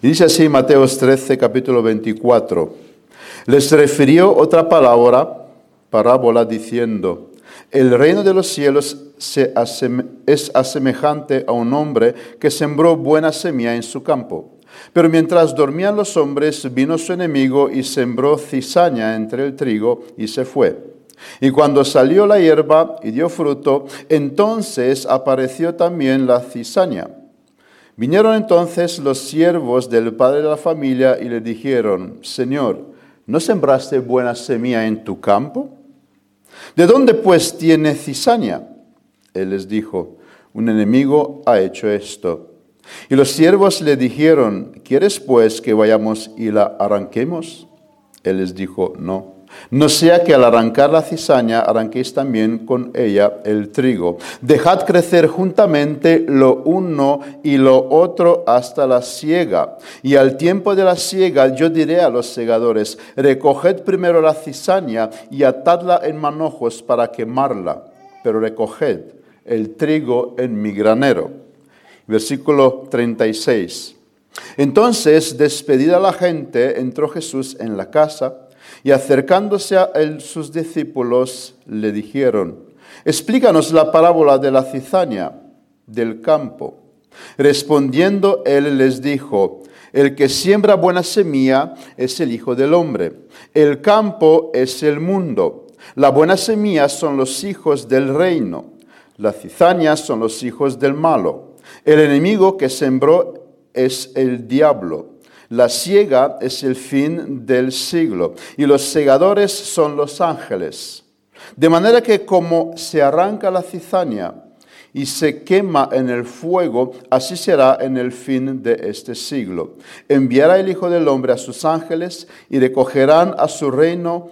Y dice así Mateo 13, capítulo 24. Les refirió otra palabra, parábola, diciendo, el reino de los cielos es asemejante a un hombre que sembró buena semilla en su campo. Pero mientras dormían los hombres, vino su enemigo y sembró cizaña entre el trigo y se fue. Y cuando salió la hierba y dio fruto, entonces apareció también la cizaña. Vinieron entonces los siervos del padre de la familia y le dijeron, Señor, ¿no sembraste buena semilla en tu campo? ¿De dónde pues tiene cizaña? Él les dijo, un enemigo ha hecho esto. Y los siervos le dijeron, ¿quieres pues que vayamos y la arranquemos? Él les dijo, no no sea que al arrancar la cizaña arranquéis también con ella el trigo. Dejad crecer juntamente lo uno y lo otro hasta la siega. Y al tiempo de la siega yo diré a los segadores, recoged primero la cizaña y atadla en manojos para quemarla, pero recoged el trigo en mi granero. Versículo 36. Entonces, despedida la gente, entró Jesús en la casa y acercándose a él sus discípulos le dijeron, explícanos la parábola de la cizaña del campo. Respondiendo él les dijo, el que siembra buena semilla es el Hijo del Hombre. El campo es el mundo. La buena semilla son los hijos del reino. La cizaña son los hijos del malo. El enemigo que sembró es el diablo. La siega es el fin del siglo y los segadores son los ángeles. De manera que como se arranca la cizaña y se quema en el fuego, así será en el fin de este siglo. Enviará el Hijo del Hombre a sus ángeles y recogerán a su reino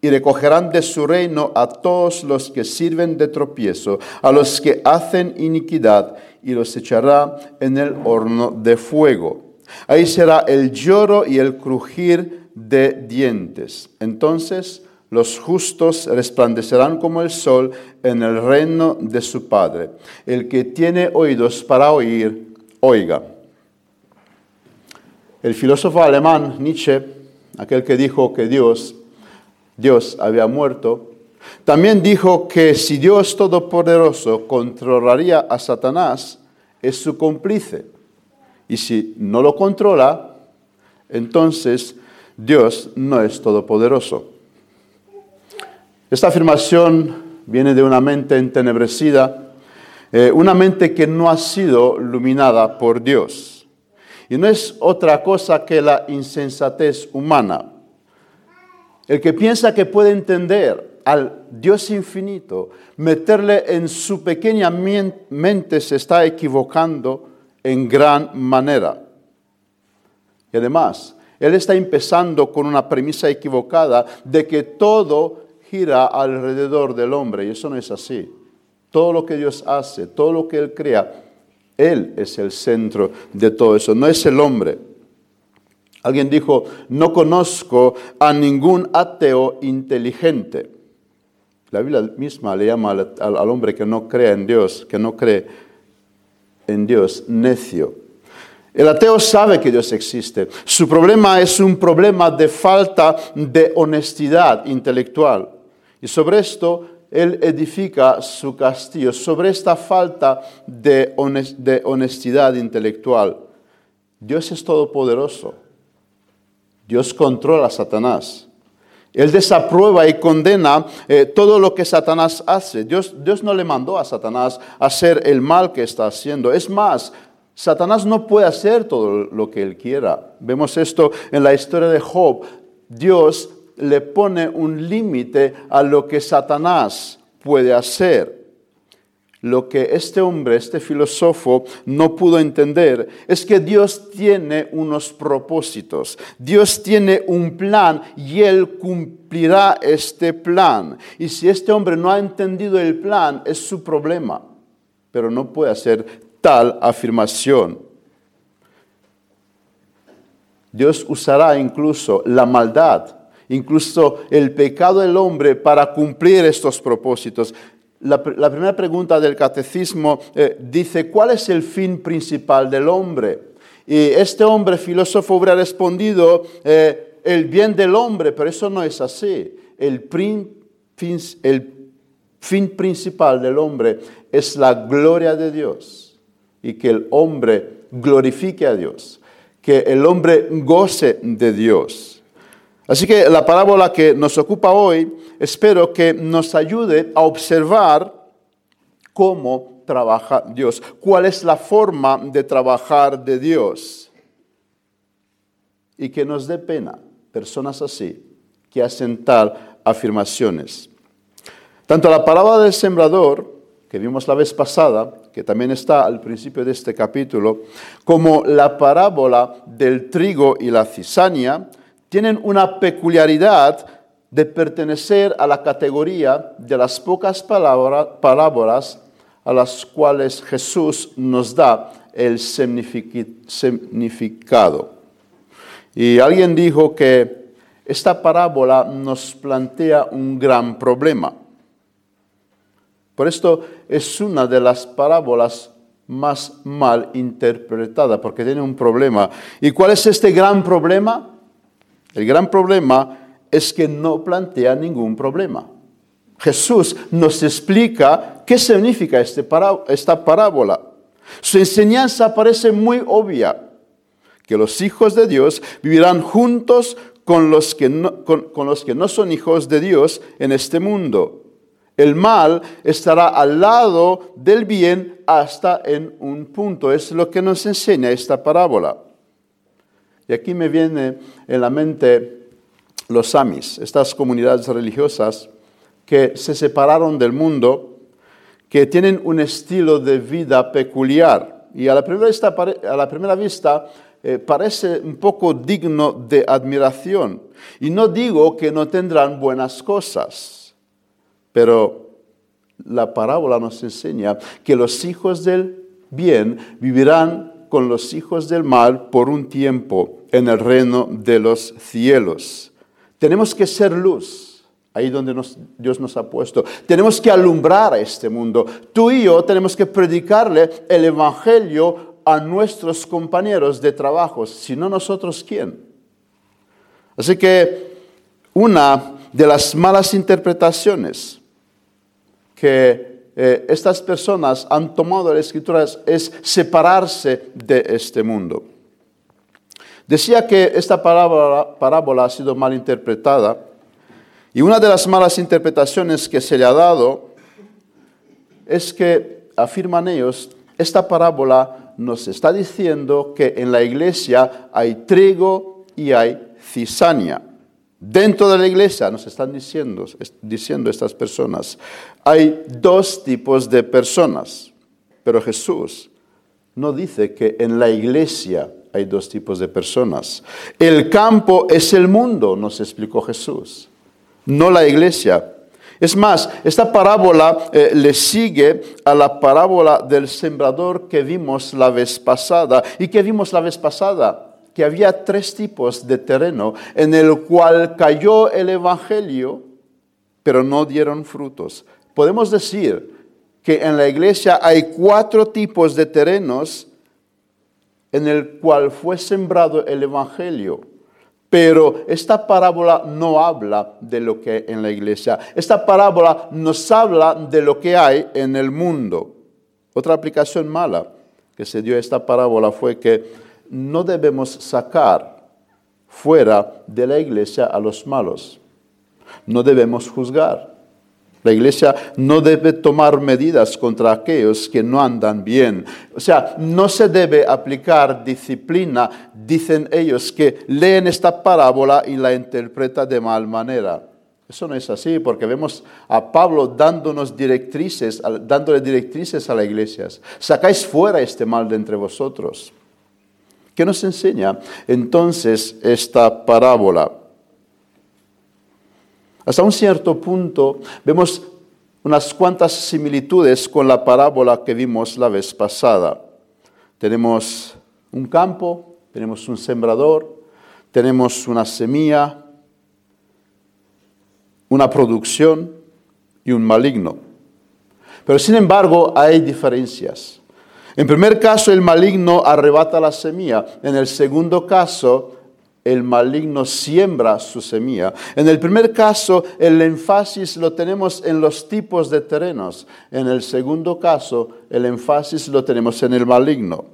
y recogerán de su reino a todos los que sirven de tropiezo, a los que hacen iniquidad, y los echará en el horno de fuego. Ahí será el lloro y el crujir de dientes. Entonces los justos resplandecerán como el sol en el reino de su Padre. El que tiene oídos para oír, oiga. El filósofo alemán Nietzsche, aquel que dijo que Dios, Dios había muerto, también dijo que si Dios Todopoderoso controlaría a Satanás, es su cómplice. Y si no lo controla, entonces Dios no es todopoderoso. Esta afirmación viene de una mente entenebrecida, eh, una mente que no ha sido iluminada por Dios. Y no es otra cosa que la insensatez humana. El que piensa que puede entender al Dios infinito, meterle en su pequeña mente se está equivocando en gran manera. Y además, él está empezando con una premisa equivocada de que todo gira alrededor del hombre, y eso no es así. Todo lo que Dios hace, todo lo que Él crea, Él es el centro de todo eso, no es el hombre. Alguien dijo, no conozco a ningún ateo inteligente. La Biblia misma le llama al, al hombre que no cree en Dios, que no cree en Dios, necio. El ateo sabe que Dios existe. Su problema es un problema de falta de honestidad intelectual. Y sobre esto él edifica su castillo, sobre esta falta de, honestidad intelectual. Dios es todopoderoso. Dios controla a Satanás. Él desaprueba y condena eh, todo lo que Satanás hace. Dios, Dios no le mandó a Satanás hacer el mal que está haciendo. Es más, Satanás no puede hacer todo lo que él quiera. Vemos esto en la historia de Job. Dios le pone un límite a lo que Satanás puede hacer. Lo que este hombre, este filósofo, no pudo entender es que Dios tiene unos propósitos, Dios tiene un plan y Él cumplirá este plan. Y si este hombre no ha entendido el plan, es su problema, pero no puede hacer tal afirmación. Dios usará incluso la maldad, incluso el pecado del hombre para cumplir estos propósitos. La, primera pregunta del catecismo eh, dice, ¿cuál es el fin principal del hombre? Y este hombre filósofo hubiera respondido, eh, el bien del hombre, pero eso no es así. El, el fin principal del hombre es la gloria de Dios y que el hombre glorifique a Dios, que el hombre goce de Dios. Así que la parábola que nos ocupa hoy, espero que nos ayude a observar cómo trabaja Dios, cuál es la forma de trabajar de Dios. Y que nos dé pena personas así que hacen tal afirmaciones. Tanto la parábola del sembrador, que vimos la vez pasada, que también está al principio de este capítulo, como la parábola del trigo y la cizaña, tienen una peculiaridad de pertenecer a la categoría de las pocas palabras a las cuales Jesús nos da el significado. Y alguien dijo que esta parábola nos plantea un gran problema. Por esto es una de las parábolas más mal interpretada, porque tiene un problema. ¿Y cuál es este gran problema? El gran problema es que no plantea ningún problema. Jesús nos explica qué significa este esta parábola. Su enseñanza parece muy obvia, que los hijos de Dios vivirán juntos con los que con los que no son hijos de Dios en este mundo. El mal estará al lado del bien hasta en un punto. Es lo que nos enseña esta parábola. Y aquí me viene en la mente los samis, estas comunidades religiosas que se separaron del mundo, que tienen un estilo de vida peculiar. Y a la primera vista, eh, parece un poco digno de admiración. Y no digo que no tendrán buenas cosas, pero la parábola nos enseña que los hijos del bien vivirán con los hijos del mal por un tiempo en el reino de los cielos. Tenemos que ser luz ahí donde Dios nos ha puesto. Tenemos que alumbrar a este mundo. Tú y yo tenemos que predicarle el Evangelio a nuestros compañeros de trabajo, si no nosotros, ¿quién? Así que una de las malas interpretaciones que eh, estas personas han tomado de las escrituras es separarse de este mundo. Decía que esta parábola ha sido mal interpretada y una de las malas interpretaciones que se le ha dado es que, afirman ellos, esta parábola nos está diciendo que en la iglesia hay trigo y hay cizaña. Dentro de la iglesia, nos están diciendo, diciendo estas personas, hay dos tipos de personas, pero Jesús no dice que en la iglesia hay dos tipos de personas. El campo es el mundo, nos explicó Jesús no la iglesia. Es más, esta parábola eh, le sigue a la parábola del sembrador que vimos la vez pasada. ¿Y que vimos la vez pasada? Que había tres tipos de terreno en el cual cayó el Evangelio, pero no dieron frutos. Podemos decir que en la iglesia hay cuatro tipos de terrenos en el cual fue sembrado el Evangelio pero esta parábola no habla de lo que hay en la iglesia. Esta parábola nos habla de lo que hay en el mundo. Otra aplicación mala que se dio a esta parábola fue que no debemos sacar fuera de la iglesia a los malos. No debemos juzgar. La iglesia no debe tomar medidas contra aquellos que no andan bien. O sea, no se debe aplicar disciplina, dicen ellos, que leen esta parábola y la interpretan de mal manera. Eso no es así, porque vemos a Pablo dándonos directrices, dándole directrices a las iglesias. Sacáis fuera este mal de entre vosotros. ¿Qué nos enseña entonces esta parábola? Hasta un cierto punto vemos unas cuantas similitudes con la parábola que vimos la vez pasada. Tenemos un campo, tenemos un sembrador, tenemos una semilla, una producción y un maligno. Pero sin embargo hay diferencias. En primer caso, el maligno arrebata la semilla. En el segundo caso, el maligno siembra su semilla. En el primer caso, el énfasis lo tenemos en los tipos de terrenos. En el segundo caso, el énfasis lo tenemos en el maligno.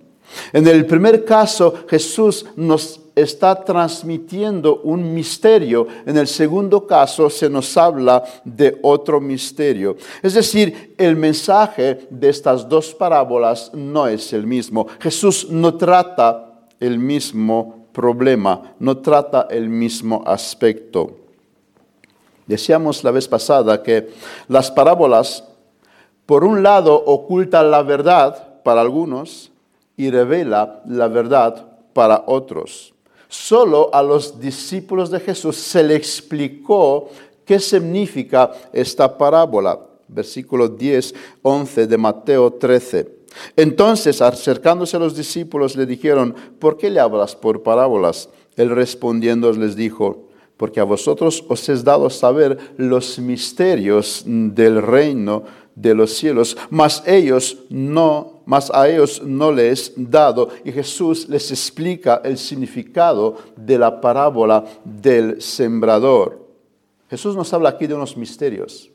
En el primer caso, Jesús nos está transmitiendo un misterio. En el segundo caso, se nos habla de otro misterio. Es decir, el mensaje de estas dos parábolas no es el mismo. Jesús no trata el mismo problema, no trata el mismo aspecto. Decíamos la vez pasada que las parábolas, por un lado, ocultan la verdad para algunos y revela la verdad para otros. Solo a los discípulos de Jesús se le explicó qué significa esta parábola. Versículo 10, 11 de Mateo 13. Entonces, acercándose a los discípulos, le dijeron, ¿por qué le hablas por parábolas? Él respondiendo les dijo, porque a vosotros os es dado saber los misterios del reino de los cielos, mas ellos no, mas a ellos no les dado. Y Jesús les explica el significado de la parábola del sembrador. Jesús nos habla aquí de unos misterios,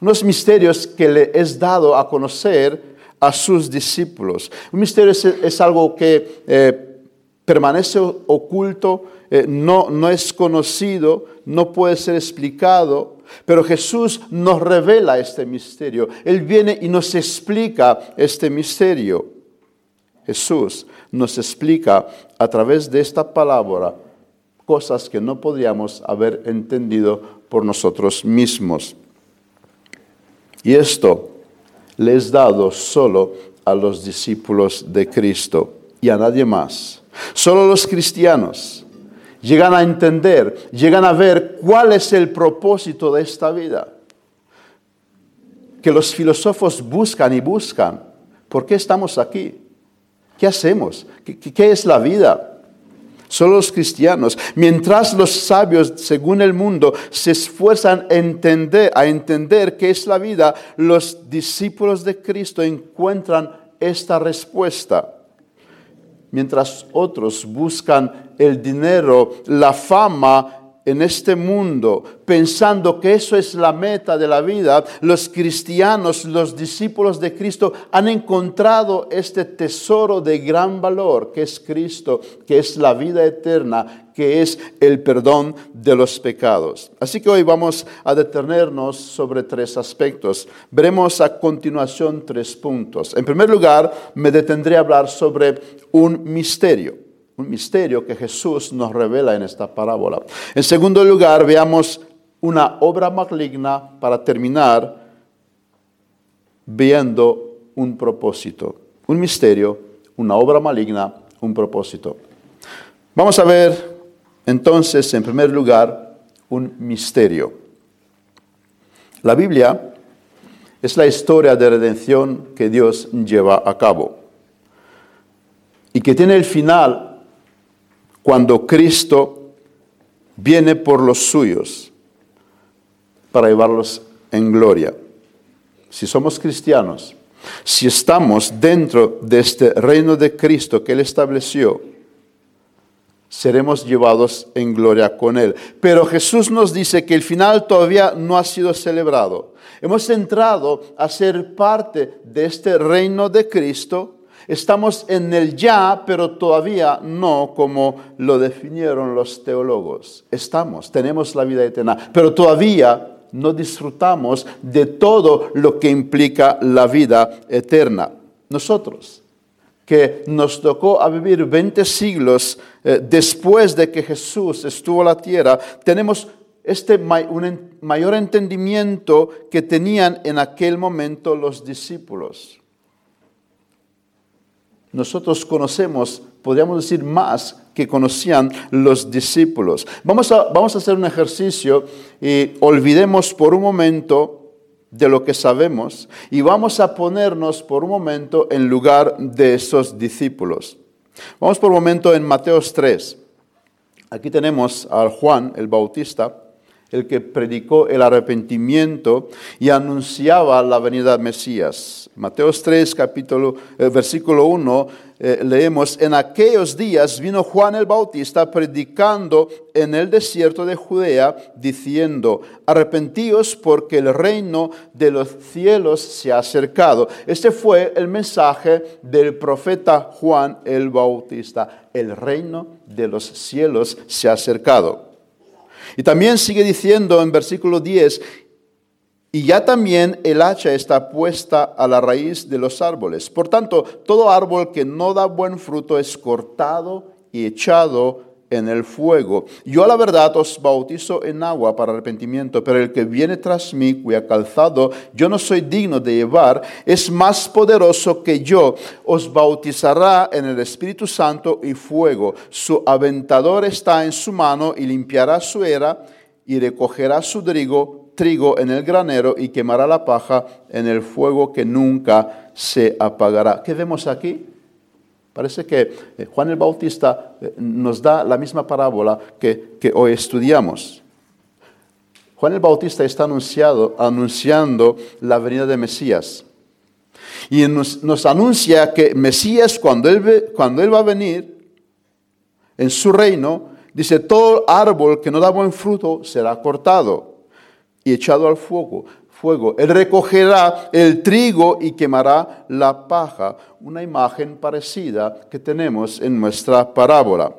unos misterios que le es dado a conocer a sus discípulos. Un misterio es, algo que eh, permanece oculto, eh, no, no es conocido, no puede ser explicado, pero Jesús nos revela este misterio. Él viene y nos explica este misterio. Jesús nos explica a través de esta palabra cosas que no podríamos haber entendido por nosotros mismos. Y esto le es dado solo a los discípulos de Cristo y a nadie más. Solo los cristianos llegan a entender, llegan a ver cuál es el propósito de esta vida. Que los filósofos buscan y buscan. ¿Por qué estamos aquí? ¿Qué hacemos? ¿Qué, es la vida? Solo los cristianos. Mientras los sabios, según el mundo, se esfuerzan a entender, a entender qué es la vida, los discípulos de Cristo encuentran esta respuesta mientras otros buscan el dinero, la fama en este mundo, pensando que eso es la meta de la vida, los cristianos, los discípulos de Cristo han encontrado este tesoro de gran valor que es Cristo, que es la vida eterna, que es el perdón de los pecados. Así que hoy vamos a detenernos sobre tres aspectos. Veremos a continuación tres puntos. En primer lugar, me detendré a hablar sobre un misterio un misterio que Jesús nos revela en esta parábola. En segundo lugar, veamos una obra maligna para terminar viendo un propósito. Un misterio, una obra maligna, un propósito. Vamos a ver entonces, en primer lugar, un misterio. La Biblia es la historia de redención que Dios lleva a cabo y que tiene el final cuando Cristo viene por los suyos para llevarlos en gloria. Si somos cristianos, si estamos dentro de este reino de Cristo que Él estableció, seremos llevados en gloria con Él. Pero Jesús nos dice que el final todavía no ha sido celebrado. Hemos entrado a ser parte de este reino de Cristo Estamos en el ya, pero todavía no como lo definieron los teólogos. Estamos, tenemos la vida eterna, pero todavía no disfrutamos de todo lo que implica la vida eterna. Nosotros, que nos tocó a vivir 20 siglos eh, después de que Jesús estuvo en la tierra, tenemos este mayor entendimiento que tenían en aquel momento los discípulos nosotros conocemos, podríamos decir más que conocían los discípulos. Vamos a, vamos a hacer un ejercicio y olvidemos por un momento de lo que sabemos y vamos a ponernos por un momento en lugar de esos discípulos. Vamos por un momento en Mateos 3. Aquí tenemos a Juan el Bautista el que predicó el arrepentimiento y anunciaba la venida del Mesías. Mateo 3, capítulo, eh, versículo 1, eh, leemos, en aquellos días vino Juan el Bautista predicando en el desierto de Judea, diciendo, arrepentíos porque el reino de los cielos se ha acercado. Este fue el mensaje del profeta Juan el Bautista. El reino de los cielos se ha acercado. Y también sigue diciendo en versículo 10, y ya también el hacha está puesta a la raíz de los árboles. Por tanto, todo árbol que no da buen fruto es cortado y echado en el fuego. Yo a la verdad os bautizo en agua para arrepentimiento, pero el que viene tras mí, cuya calzado yo no soy digno de llevar, es más poderoso que yo. Os bautizará en el Espíritu Santo y fuego. Su aventador está en su mano y limpiará su era y recogerá su trigo trigo en el granero y quemará la paja en el fuego que nunca se apagará. ¿Qué vemos aquí? Parece que eh, Juan el Bautista eh, nos da la misma parábola que, hoy estudiamos. Juan el Bautista está anunciado, anunciando la venida de Mesías. Y nos, nos anuncia que Mesías, cuando él, cuando él va a venir en su reino, dice, todo árbol que no da buen fruto será cortado y echado al fuego. Fuego. Él recogerá el trigo y quemará la paja, una imagen parecida que tenemos en nuestra parábola.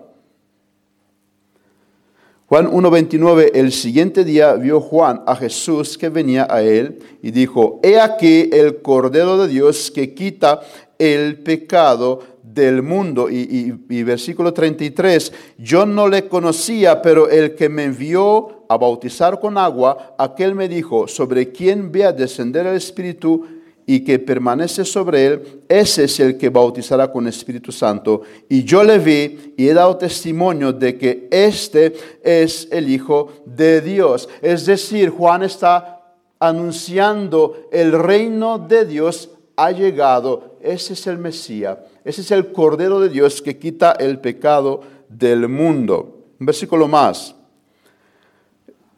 Juan 1.29, el siguiente día vio Juan a Jesús que venía a él y dijo, He aquí el Cordero de Dios que quita el pecado del mundo. Y, y, versículo 33, yo no le conocía, pero el que me envió a bautizar con agua, aquel me dijo, sobre quien vea descender el Espíritu y que permanece sobre él, ese es el que bautizará con Espíritu Santo. Y yo le vi y he dado testimonio de que este es el Hijo de Dios. Es decir, Juan está anunciando el reino de Dios ha llegado. Ese es el Mesías. Ese es el Cordero de Dios que quita el pecado del mundo. Un versículo más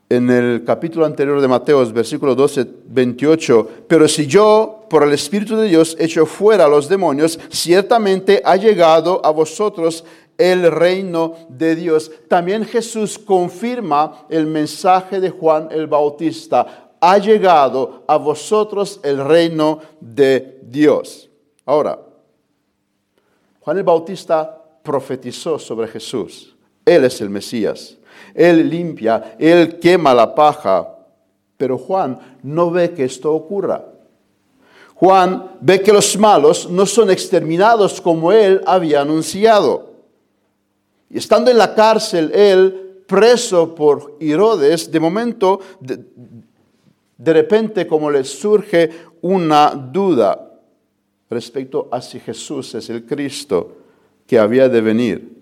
en el capítulo anterior de Mateo, versículo 12, 28, pero si yo, por el Espíritu de Dios, echo fuera a los demonios, ciertamente ha llegado a vosotros el reino de Dios. También Jesús confirma el mensaje de Juan el Bautista. Ha llegado a vosotros el reino de Dios. Ahora, Juan el Bautista profetizó sobre Jesús. Él es el Mesías. Él limpia, Él quema la paja. Pero Juan no ve que esto ocurra. Juan ve que los malos no son exterminados como Él había anunciado. Y estando en la cárcel, Él, preso por Herodes, de momento, de, de repente como le surge una duda respecto a si Jesús es el Cristo que había de venir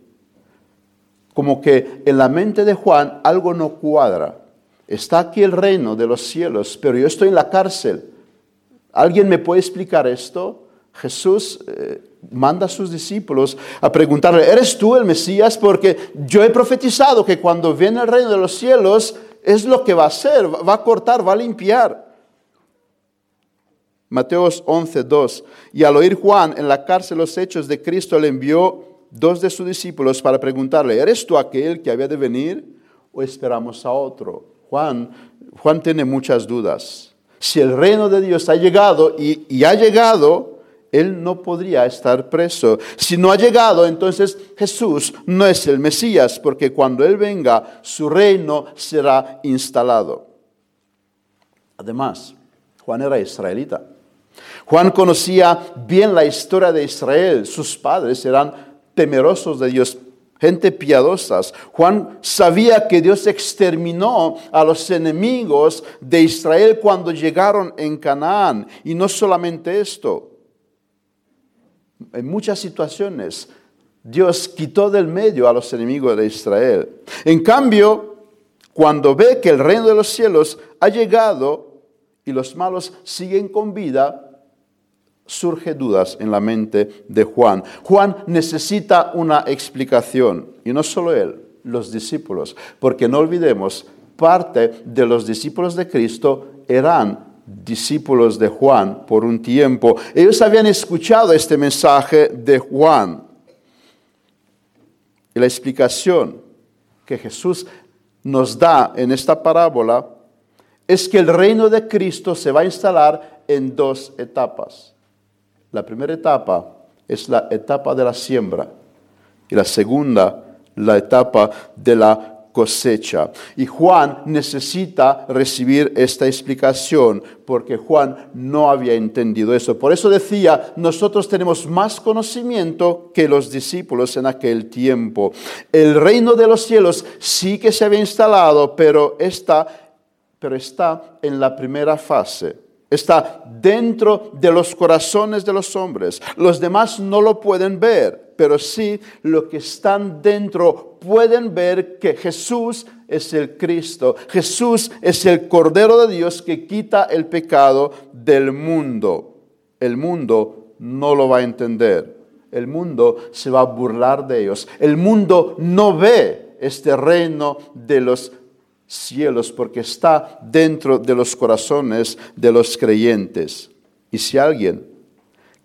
como que en la mente de Juan algo no cuadra. Está aquí el reino de los cielos, pero yo estoy en la cárcel. ¿Alguien me puede explicar esto? Jesús eh, manda a sus discípulos a preguntarle, ¿eres tú el Mesías? Porque yo he profetizado que cuando viene el reino de los cielos es lo que va a hacer, va a cortar, va a limpiar. Mateos 11, 2. Y al oír Juan en la cárcel los hechos de Cristo le envió dos de sus discípulos para preguntarle, ¿eres tú aquel que había de venir o esperamos a otro? Juan, Juan tiene muchas dudas. Si el reino de Dios ha llegado y, y ha llegado, él no podría estar preso. Si no ha llegado, entonces Jesús no es el Mesías, porque cuando Él venga, su reino será instalado. Además, Juan era israelita. Juan conocía bien la historia de Israel. Sus padres eran temerosos de Dios, gente piadosas. Juan sabía que Dios exterminó a los enemigos de Israel cuando llegaron en Canaán. Y no solamente esto, en muchas situaciones Dios quitó del medio a los enemigos de Israel. En cambio, cuando ve que el reino de los cielos ha llegado y los malos siguen con vida, surge dudas en la mente de Juan. Juan necesita una explicación, y no solo él, los discípulos, porque no olvidemos parte de los discípulos de Cristo eran discípulos de Juan por un tiempo. Ellos habían escuchado este mensaje de Juan. Y la explicación que Jesús nos da en esta parábola es que el reino de Cristo se va a instalar en dos etapas. La primera etapa es la etapa de la siembra y la segunda la etapa de la cosecha. Y Juan necesita recibir esta explicación porque Juan no había entendido eso. Por eso decía, nosotros tenemos más conocimiento que los discípulos en aquel tiempo. El reino de los cielos sí que se había instalado, pero está, pero está en la primera fase está dentro de los corazones de los hombres. Los demás no lo pueden ver, pero sí los que están dentro pueden ver que Jesús es el Cristo. Jesús es el Cordero de Dios que quita el pecado del mundo. El mundo no lo va a entender. El mundo se va a burlar de ellos. El mundo no ve este reino de los cielos porque está dentro de los corazones de los creyentes. Y si alguien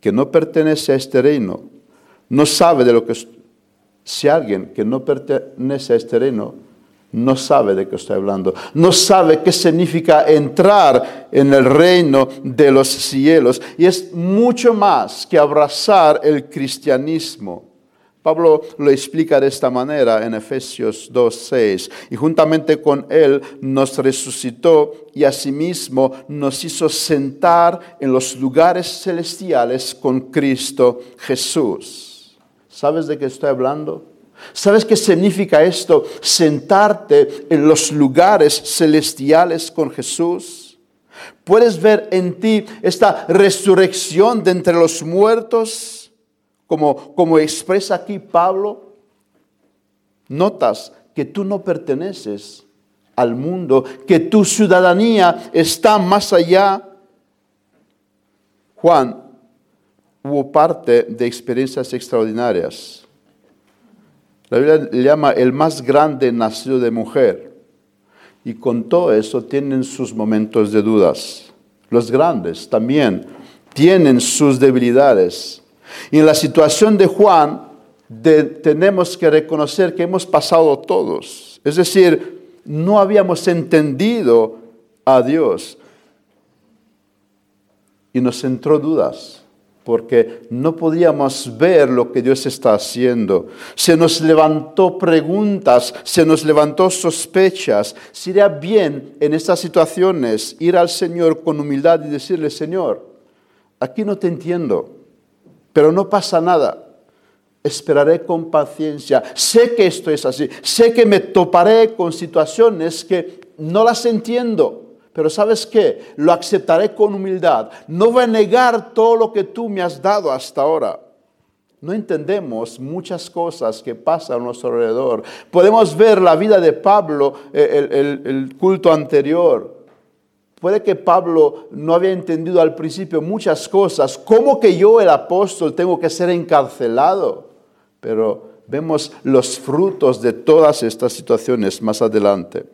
que no pertenece a este reino no sabe de lo que... Si alguien que no pertenece a este reino no sabe de qué estoy hablando, no sabe qué significa entrar en el reino de los cielos. Y es mucho más que abrazar el cristianismo. Pablo lo explica de esta manera en Efesios 2.6. Y juntamente con él nos resucitó y asimismo nos hizo sentar en los lugares celestiales con Cristo Jesús. ¿Sabes de qué estoy hablando? ¿Sabes qué significa esto? Sentarte en los lugares celestiales con Jesús. ¿Puedes ver en ti esta resurrección de entre los muertos? Como, expresa aquí Pablo, notas que tú no perteneces al mundo, que tu ciudadanía está más allá. Juan hubo parte de experiencias extraordinarias. La Biblia le llama el más grande nacido de mujer. Y con todo eso tienen sus momentos de dudas. Los grandes también tienen sus debilidades. Y en la situación de Juan tenemos que reconocer que hemos pasado todos. Es decir, no habíamos entendido a Dios. Y nos entró dudas porque no podíamos ver lo que Dios está haciendo. Se nos levantó preguntas, se nos levantó sospechas. Sería bien en estas situaciones ir al Señor con humildad y decirle, Señor, aquí no te entiendo pero no pasa nada. Esperaré con paciencia. Sé que esto es así. Sé que me toparé con situaciones que no las entiendo. Pero sabes qué? Lo aceptaré con humildad. No voy a negar todo lo que tú me has dado hasta ahora. No entendemos muchas cosas que pasan a nuestro alrededor. Podemos ver la vida de Pablo, eh, el, el culto anterior. Puede que Pablo no había entendido al principio muchas cosas. ¿Cómo que yo, el apóstol, tengo que ser encarcelado? Pero vemos los frutos de todas estas situaciones más adelante.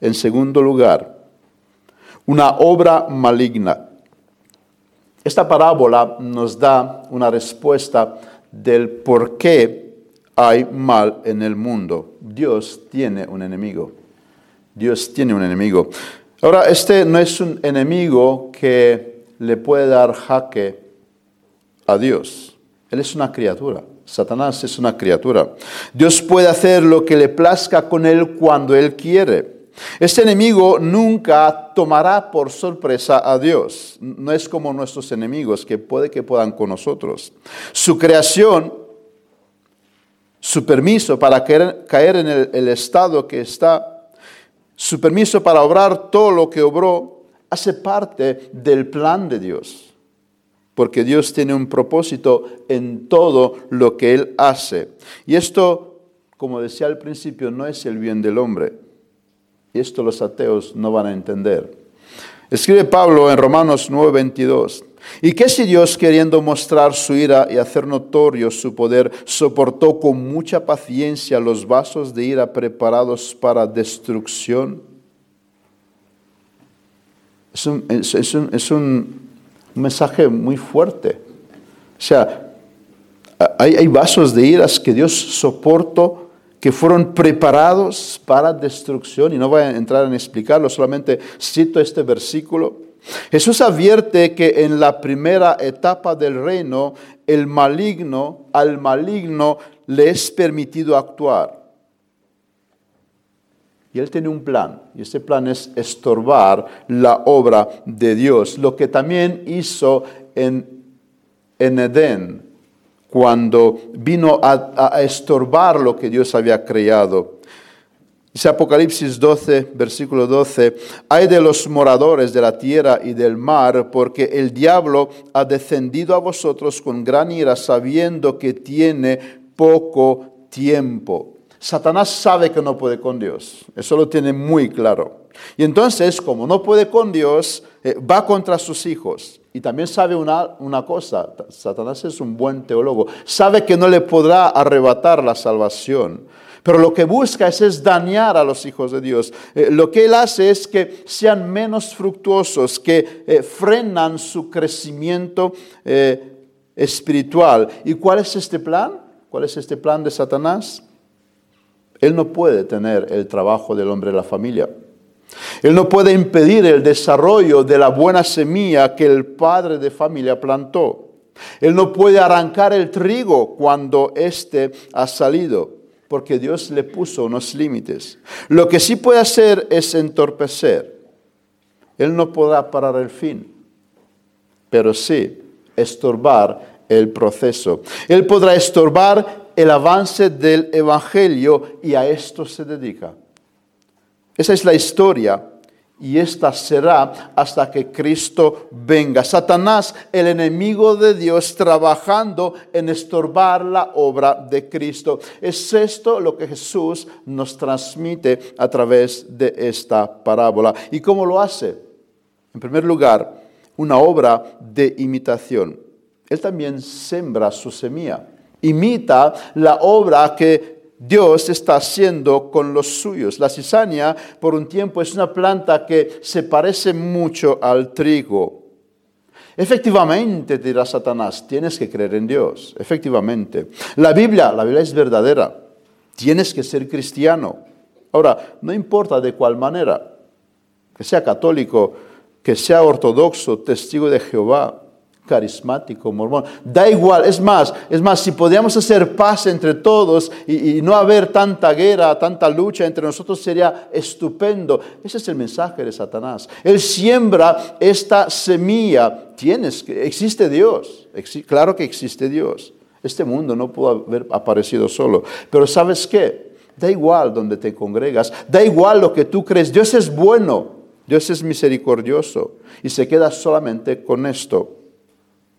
En segundo lugar, una obra maligna. Esta parábola nos da una respuesta del por qué hay mal en el mundo. Dios tiene un enemigo. Dios tiene un enemigo. Ahora, este no es un enemigo que le puede dar jaque a Dios. Él es una criatura. Satanás es una criatura. Dios puede hacer lo que le plazca con él cuando él quiere. Este enemigo nunca tomará por sorpresa a Dios. No es como nuestros enemigos que puede que puedan con nosotros. Su creación, su permiso para caer, en el, el estado que está su permiso para obrar todo lo que obró hace parte del plan de Dios, porque Dios tiene un propósito en todo lo que Él hace. Y esto, como decía al principio, no es el bien del hombre. Y esto los ateos no van a entender. Escribe Pablo en Romanos 9:22, ¿Y qué si Dios, queriendo mostrar su ira y hacer notorio su poder, soportó con mucha paciencia los vasos de ira preparados para destrucción? Es un, mensaje muy fuerte. O sea, hay, hay vasos de iras que Dios soportó que fueron preparados para destrucción. Y no voy a entrar en explicarlo, solamente cito este versículo. Jesús advierte que en la primera etapa del reino, el maligno, al maligno le es permitido actuar. Y él tiene un plan, y ese plan es estorbar la obra de Dios, lo que también hizo en, en Edén, cuando vino a, a estorbar lo que Dios había creado. Dice Apocalipsis 12, versículo 12, hay de los moradores de la tierra y del mar, porque el diablo ha descendido a vosotros con gran ira, sabiendo que tiene poco tiempo. Satanás sabe que no puede con Dios, eso lo tiene muy claro. Y entonces, como no puede con Dios, eh, va contra sus hijos. Y también sabe una, una cosa, Satanás es un buen teólogo, sabe que no le podrá arrebatar la salvación. Pero lo que busca es, dañar a los hijos de Dios. Eh, lo que él hace es que sean menos fructuosos, que eh, frenan su crecimiento eh, espiritual. ¿Y cuál es este plan? ¿Cuál es este plan de Satanás? Él no puede tener el trabajo del hombre de la familia. Él no puede impedir el desarrollo de la buena semilla que el padre de familia plantó. Él no puede arrancar el trigo cuando éste ha salido porque Dios le puso unos límites. Lo que sí puede hacer es entorpecer. Él no podrá parar el fin, pero sí estorbar el proceso. Él podrá estorbar el avance del Evangelio y a esto se dedica. Esa es la historia y esta será hasta que Cristo venga. Satanás, el enemigo de Dios, trabajando en estorbar la obra de Cristo. Es esto lo que Jesús nos transmite a través de esta parábola. ¿Y cómo lo hace? En primer lugar, una obra de imitación. Él también sembra su semilla. Imita la obra que Dios está haciendo con los suyos. La cizaña, por un tiempo, es una planta que se parece mucho al trigo. Efectivamente, dirá Satanás, tienes que creer en Dios. Efectivamente. La Biblia, la Biblia es verdadera. Tienes que ser cristiano. Ahora, no importa de cuál manera, que sea católico, que sea ortodoxo, testigo de Jehová, carismático, mormón. Da igual, es más, es más, si podíamos hacer paz entre todos y, no haber tanta guerra, tanta lucha entre nosotros, sería estupendo. Ese es el mensaje de Satanás. Él siembra esta semilla. Tienes, existe Dios. claro que existe Dios. Este mundo no pudo haber aparecido solo. Pero ¿sabes qué? Da igual donde te congregas, da igual lo que tú crees. Dios es bueno, Dios es misericordioso y se queda solamente con esto.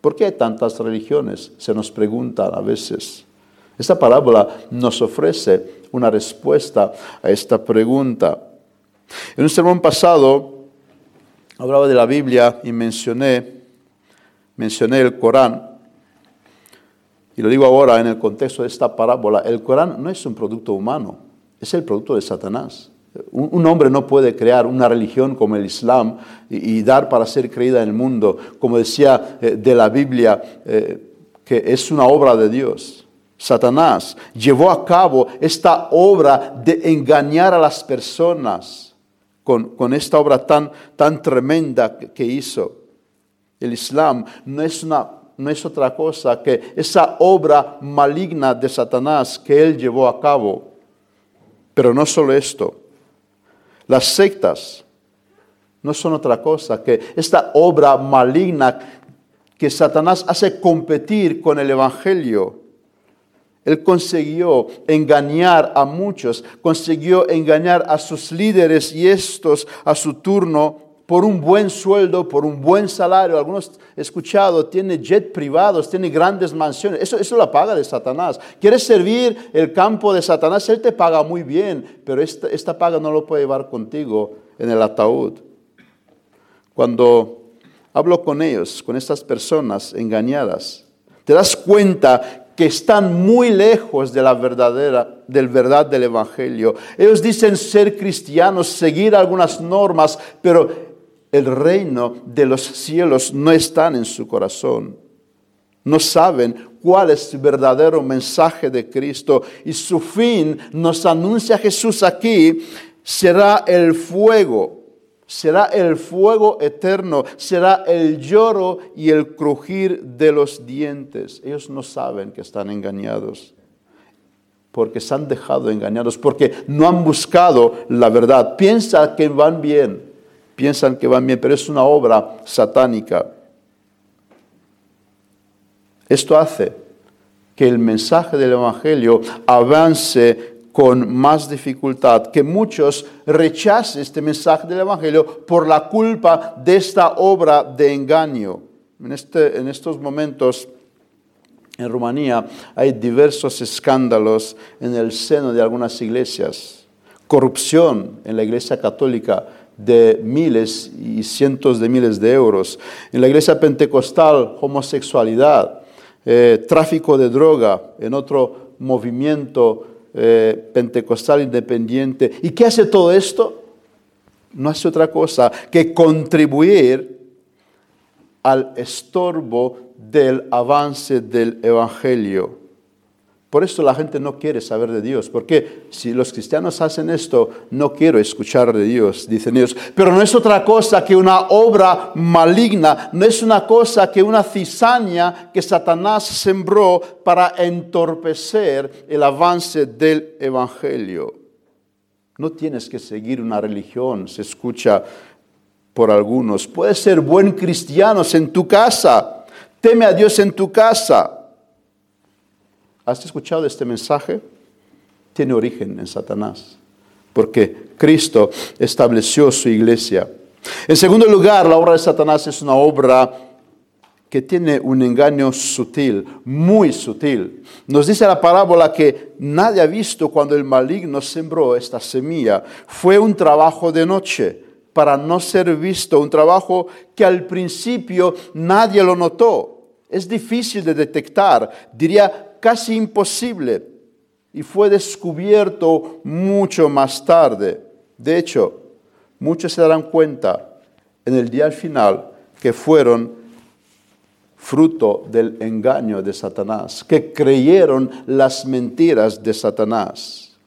¿Por qué tantas religiones? Se nos pregunta a veces. Esta parábola nos ofrece una respuesta a esta pregunta. En un sermón pasado hablaba de la Biblia y mencioné, mencioné el Corán. Y lo digo ahora en el contexto de esta parábola. El Corán no es un producto humano, es el producto de Satanás. Un, hombre no puede crear una religión como el Islam y, dar para ser creída en el mundo, como decía eh, de la Biblia, eh, que es una obra de Dios. Satanás llevó a cabo esta obra de engañar a las personas con, esta obra tan, tan tremenda que, hizo. El Islam no es, una, no es otra cosa que esa obra maligna de Satanás que él llevó a cabo. Pero no solo esto. Las sectas no son otra cosa que esta obra maligna que Satanás hace competir con el Evangelio. Él consiguió engañar a muchos, consiguió engañar a sus líderes y estos a su turno por un buen sueldo, por un buen salario. Algunos he escuchado, tiene jet privados, tiene grandes mansiones. Eso, eso la paga de Satanás. ¿Quieres servir el campo de Satanás? Él te paga muy bien, pero esta, esta paga no lo puede llevar contigo en el ataúd. Cuando hablo con ellos, con estas personas engañadas, te das cuenta que están muy lejos de la verdadera, del verdad del Evangelio. Ellos dicen ser cristianos, seguir algunas normas, pero el reino de los cielos no está en su corazón. No saben cuál es el verdadero mensaje de Cristo y su fin nos anuncia Jesús aquí será el fuego será el fuego eterno, será el lloro y el crujir de los dientes. Ellos no saben que están engañados, porque se han dejado engañados, porque no han buscado la verdad. Piensan que van bien, piensan que van bien, pero es una obra satánica. Esto hace que el mensaje del Evangelio avance con más dificultad, que muchos rechacen este mensaje del Evangelio por la culpa de esta obra de engaño. En, este, en estos momentos en Rumanía hay diversos escándalos en el seno de algunas iglesias, corrupción en la iglesia católica de miles y cientos de miles de euros, en la iglesia pentecostal homosexualidad, eh, tráfico de droga, en otro movimiento eh, pentecostal independiente. ¿Y qué hace todo esto? No hace otra cosa que contribuir al estorbo del avance del Evangelio. Por eso la gente no quiere saber de Dios, porque si los cristianos hacen esto, no quiero escuchar de Dios, dicen ellos. Pero no es otra cosa que una obra maligna, no es una cosa que una cizaña que Satanás sembró para entorpecer el avance del Evangelio. No tienes que seguir una religión, se escucha por algunos. Puedes ser buen cristiano en tu casa, teme a Dios en tu casa ¿Has escuchado este mensaje? Tiene origen en Satanás, porque Cristo estableció su iglesia. En segundo lugar, la obra de Satanás es una obra que tiene un engaño sutil, muy sutil. Nos dice la parábola que nadie ha visto cuando el maligno sembró esta semilla. Fue un trabajo de noche para no ser visto, un trabajo que al principio nadie lo notó. Es difícil de detectar, diría casi imposible y fue descubierto mucho más tarde. De hecho, muchos se darán cuenta en el día al final que fueron fruto del engaño de Satanás, que creyeron las mentiras de Satanás.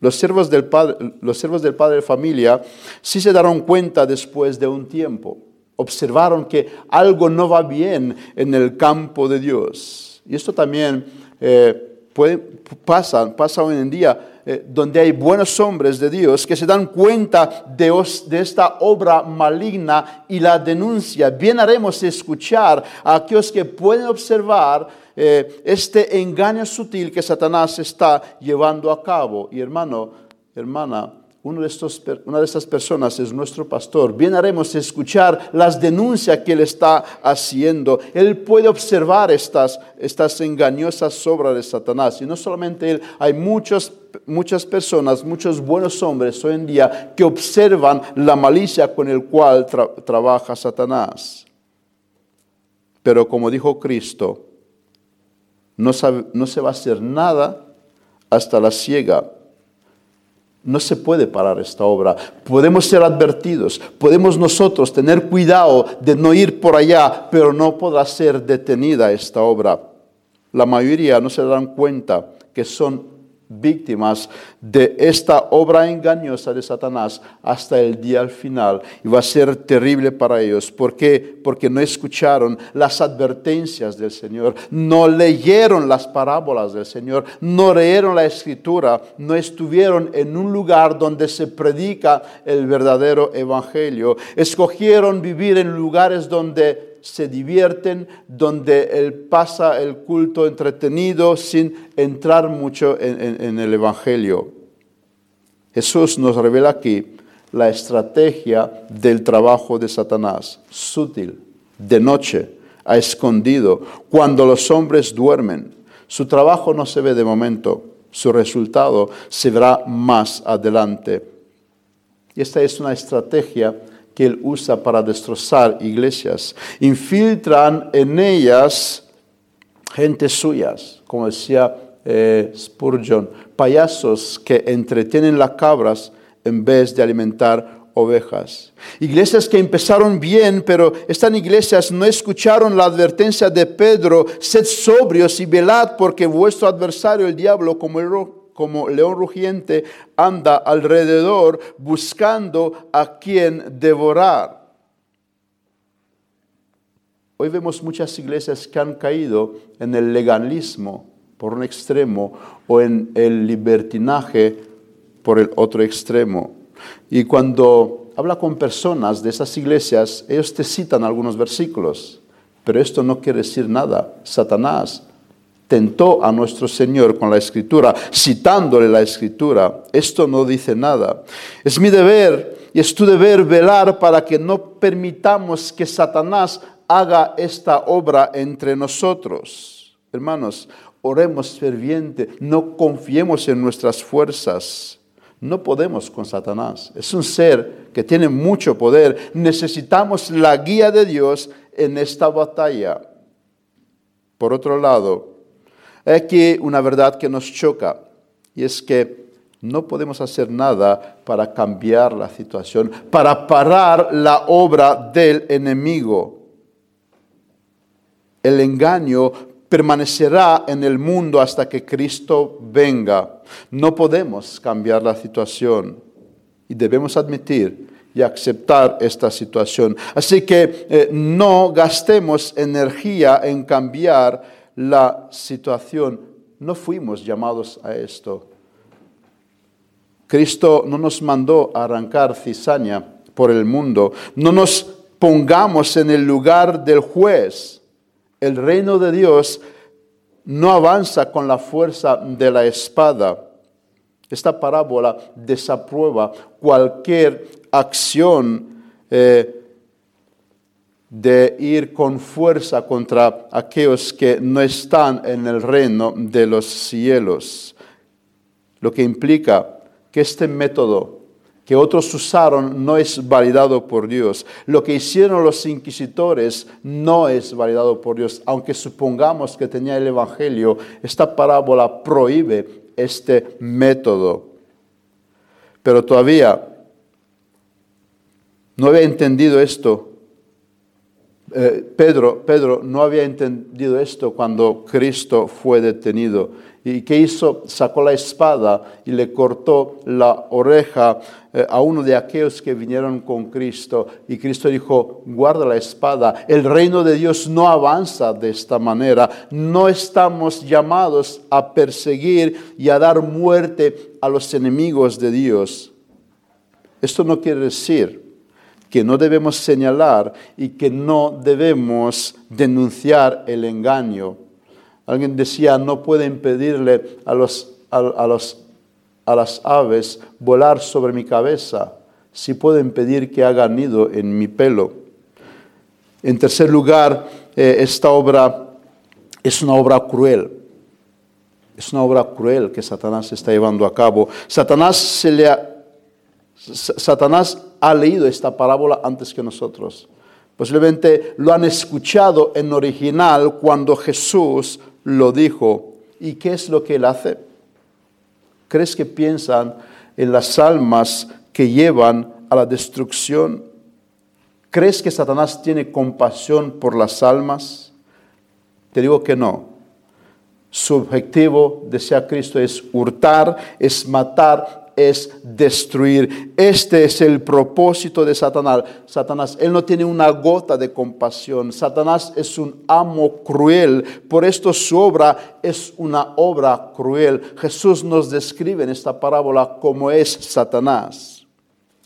Los siervos del padre, los siervos del padre de familia sí se daron cuenta después de un tiempo. Observaron que algo no va bien en el campo de Dios. Y esto también eh, puede, pasa, pasa hoy en día, eh, donde hay buenos hombres de Dios que se dan cuenta de, de, esta obra maligna y la denuncia. Bien haremos escuchar a aquellos que pueden observar eh, este engaño sutil que Satanás está llevando a cabo. Y hermano, hermana, uno de estos, una de estas personas es nuestro pastor. Bien haremos escuchar las denuncias que él está haciendo. Él puede observar estas, estas engañosas obras de Satanás. Y no solamente él, hay muchas personas, muchos buenos hombres hoy en día que observan la malicia con el cual trabaja Satanás. Pero como dijo Cristo, no, no se va a hacer nada hasta la ciega no se puede parar esta obra. Podemos ser advertidos, podemos nosotros tener cuidado de no ir por allá, pero no podrá ser detenida esta obra. La mayoría no se dan cuenta que son víctimas de esta obra engañosa de Satanás hasta el día al final. Y va a ser terrible para ellos. ¿Por qué? Porque no escucharon las advertencias del Señor, no leyeron las parábolas del Señor, no leyeron la escritura, no estuvieron en un lugar donde se predica el verdadero evangelio. Escogieron vivir en lugares donde se divierten, donde él pasa el culto entretenido sin entrar mucho en, el Evangelio. Jesús nos revela aquí la estrategia del trabajo de Satanás, sutil, de noche, a escondido, cuando los hombres duermen. Su trabajo no se ve de momento, su resultado se verá más adelante. Y esta es una estrategia que él usa para destrozar iglesias. Infiltran en ellas gente suyas, como decía eh, Spurgeon, payasos que entretienen las cabras en vez de alimentar ovejas. Iglesias que empezaron bien, pero estas iglesias no escucharon la advertencia de Pedro, sed sobrios y velad porque vuestro adversario, el diablo, como, el, como león rugiente, anda alrededor buscando a quien devorar. Hoy vemos muchas iglesias que han caído en el legalismo por un extremo o en el libertinaje por el otro extremo. Y cuando habla con personas de esas iglesias, ellos te citan algunos versículos, pero esto no quiere decir nada. Satanás tentó a nuestro Señor con la escritura, citándole la escritura. Esto no dice nada. Es mi deber y es tu deber velar para que no permitamos que Satanás haga esta obra entre nosotros. Hermanos, oremos ferviente, no confiemos en nuestras fuerzas. No podemos con Satanás. Es un ser que tiene mucho poder. Necesitamos la guía de Dios en esta batalla. Por otro lado, aquí una verdad que nos choca y es que no podemos hacer nada para cambiar la situación, para parar la obra del enemigo. El engaño permanecerá en el mundo hasta que Cristo venga. No podemos cambiar la situación y debemos admitir y aceptar esta situación. Así que eh, no gastemos energía en cambiar la situación. No fuimos llamados a esto. Cristo no nos mandó a arrancar cizaña por el mundo. No nos pongamos en el lugar del juez el reino de Dios no avanza con la fuerza de la espada. Esta parábola desaprueba cualquier acción eh, de ir con fuerza contra aquellos que no están en el reino de los cielos. Lo que implica que este método que otros usaron no es validado por Dios. Lo que hicieron los inquisitores no es validado por Dios. Aunque supongamos que tenía el Evangelio, esta parábola prohíbe este método. Pero todavía no había entendido esto. Eh, Pedro, Pedro no había entendido esto cuando Cristo fue detenido. ¿Y qué hizo? Sacó la espada y le cortó la oreja eh, a uno de aquellos que vinieron con Cristo. Y Cristo dijo, guarda la espada. El reino de Dios no avanza de esta manera. No estamos llamados a perseguir y a dar muerte a los enemigos de Dios. Esto no quiere decir que no debemos señalar y que no debemos denunciar el engaño Alguien decía, no puede impedirle a, los, a, los, a las aves volar sobre mi cabeza, si puede impedir que hagan nido en mi pelo. En tercer lugar, eh, esta obra es una obra cruel. Es una obra cruel que Satanás está llevando a cabo. Satanás, se le Satanás ha leído esta parábola antes que nosotros. Posiblemente lo han escuchado en original cuando Jesús lo dijo. ¿Y qué es lo que él hace? ¿Crees que piensan en las almas que llevan a la destrucción? ¿Crees que Satanás tiene compasión por las almas? Te digo que no. Su objetivo, decía Cristo, es hurtar, es matar, es destruir. Este es el propósito de Satanás. Satanás, él no tiene una gota de compasión. Satanás es un amo cruel. Por esto su obra es una obra cruel. Jesús nos describe en esta parábola cómo es Satanás.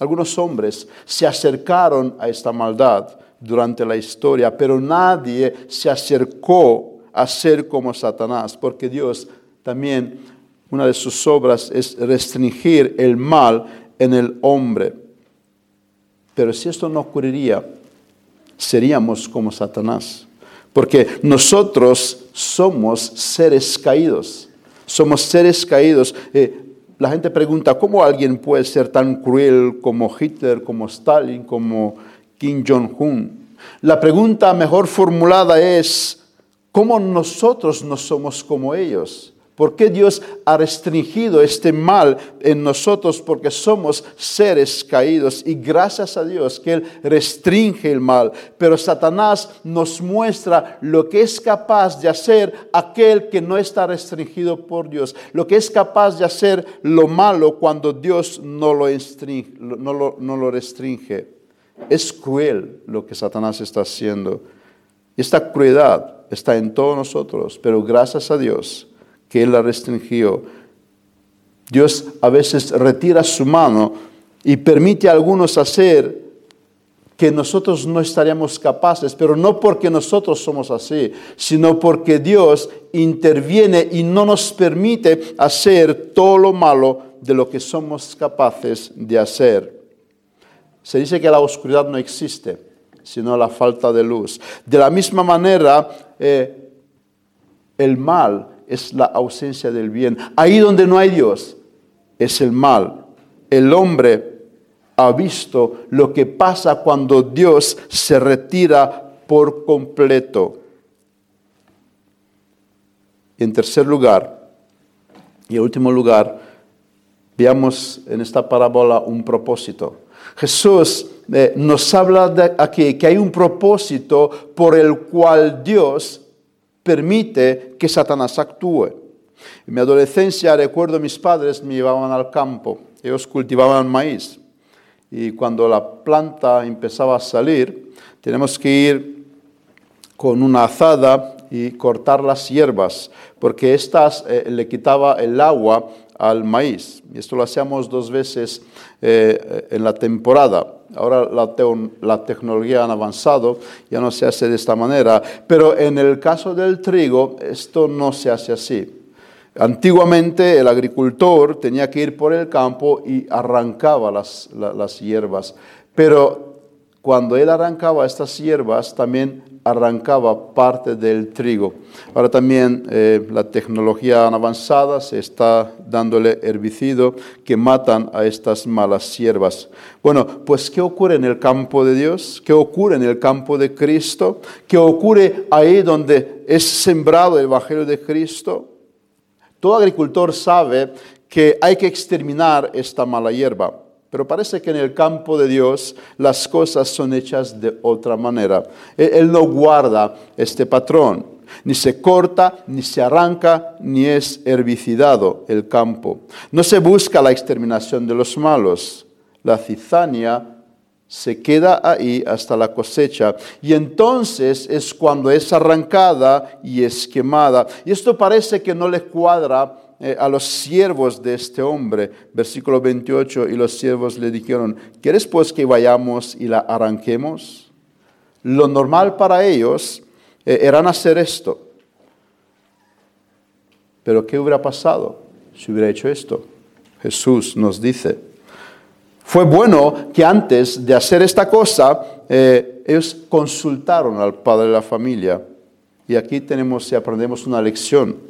Algunos hombres se acercaron a esta maldad durante la historia, pero nadie se acercó a ser como Satanás, porque Dios también una de sus obras es restringir el mal en el hombre. Pero si esto no ocurriría, seríamos como Satanás. Porque nosotros somos seres caídos. Somos seres caídos. Eh, la gente pregunta, ¿cómo alguien puede ser tan cruel como Hitler, como Stalin, como Kim Jong-un? La pregunta mejor formulada es, ¿cómo nosotros no somos como ellos? ¿Por qué Dios ha restringido este mal en nosotros? Porque somos seres caídos y gracias a Dios que Él restringe el mal. Pero Satanás nos muestra lo que es capaz de hacer aquel que no está restringido por Dios. Lo que es capaz de hacer lo malo cuando Dios no lo, restringe. No lo, restringe. Es cruel lo que Satanás está haciendo. Esta crueldad está en todos nosotros, pero gracias a Dios que Él la restringió. Dios a veces retira su mano y permite a algunos hacer que nosotros no estaríamos capaces, pero no porque nosotros somos así, sino porque Dios interviene y no nos permite hacer todo lo malo de lo que somos capaces de hacer. Se dice que la oscuridad no existe, sino la falta de luz. De la misma manera, eh, el mal es la ausencia del bien. Ahí donde no hay Dios es el mal. El hombre ha visto lo que pasa cuando Dios se retira por completo. En tercer lugar, y en último lugar, veamos en esta parábola un propósito. Jesús eh, nos habla de aquí que hay un propósito por el cual Dios permite que Satanás actúe. En mi adolescencia recuerdo mis padres me llevaban al campo, ellos cultivaban maíz y cuando la planta empezaba a salir, tenemos que ir con una azada y cortar las hierbas, porque estas eh, le quitaba el agua al maíz. Y esto lo hacíamos dos veces eh, en la temporada. Ahora la, tecnología ha avanzado, ya no se hace de esta manera, pero en el caso del trigo esto no se hace así. Antiguamente el agricultor tenía que ir por el campo y arrancaba las, las hierbas, pero cuando él arrancaba estas hierbas también arrancaba parte del trigo. Ahora también eh, la tecnología avanzada se está dándole herbicido que matan a estas malas hierbas. Bueno, pues ¿qué ocurre en el campo de Dios? ¿Qué ocurre en el campo de Cristo? ¿Qué ocurre ahí donde es sembrado el Evangelio de Cristo? Todo agricultor sabe que hay que exterminar esta mala hierba. Pero parece que en el campo de Dios las cosas son hechas de otra manera. Él no guarda este patrón. Ni se corta, ni se arranca, ni es herbicidado el campo. No se busca la exterminación de los malos. La cizaña se queda ahí hasta la cosecha. Y entonces es cuando es arrancada y es quemada. Y esto parece que no le cuadra eh, a los siervos de este hombre, versículo 28, y los siervos le dijeron, ¿quieres pues que vayamos y la arranquemos? Lo normal para ellos eh, era hacer esto. Pero ¿qué hubiera pasado si hubiera hecho esto? Jesús nos dice, fue bueno que antes de hacer esta cosa, eh, ellos consultaron al padre de la familia. Y aquí tenemos y aprendemos una lección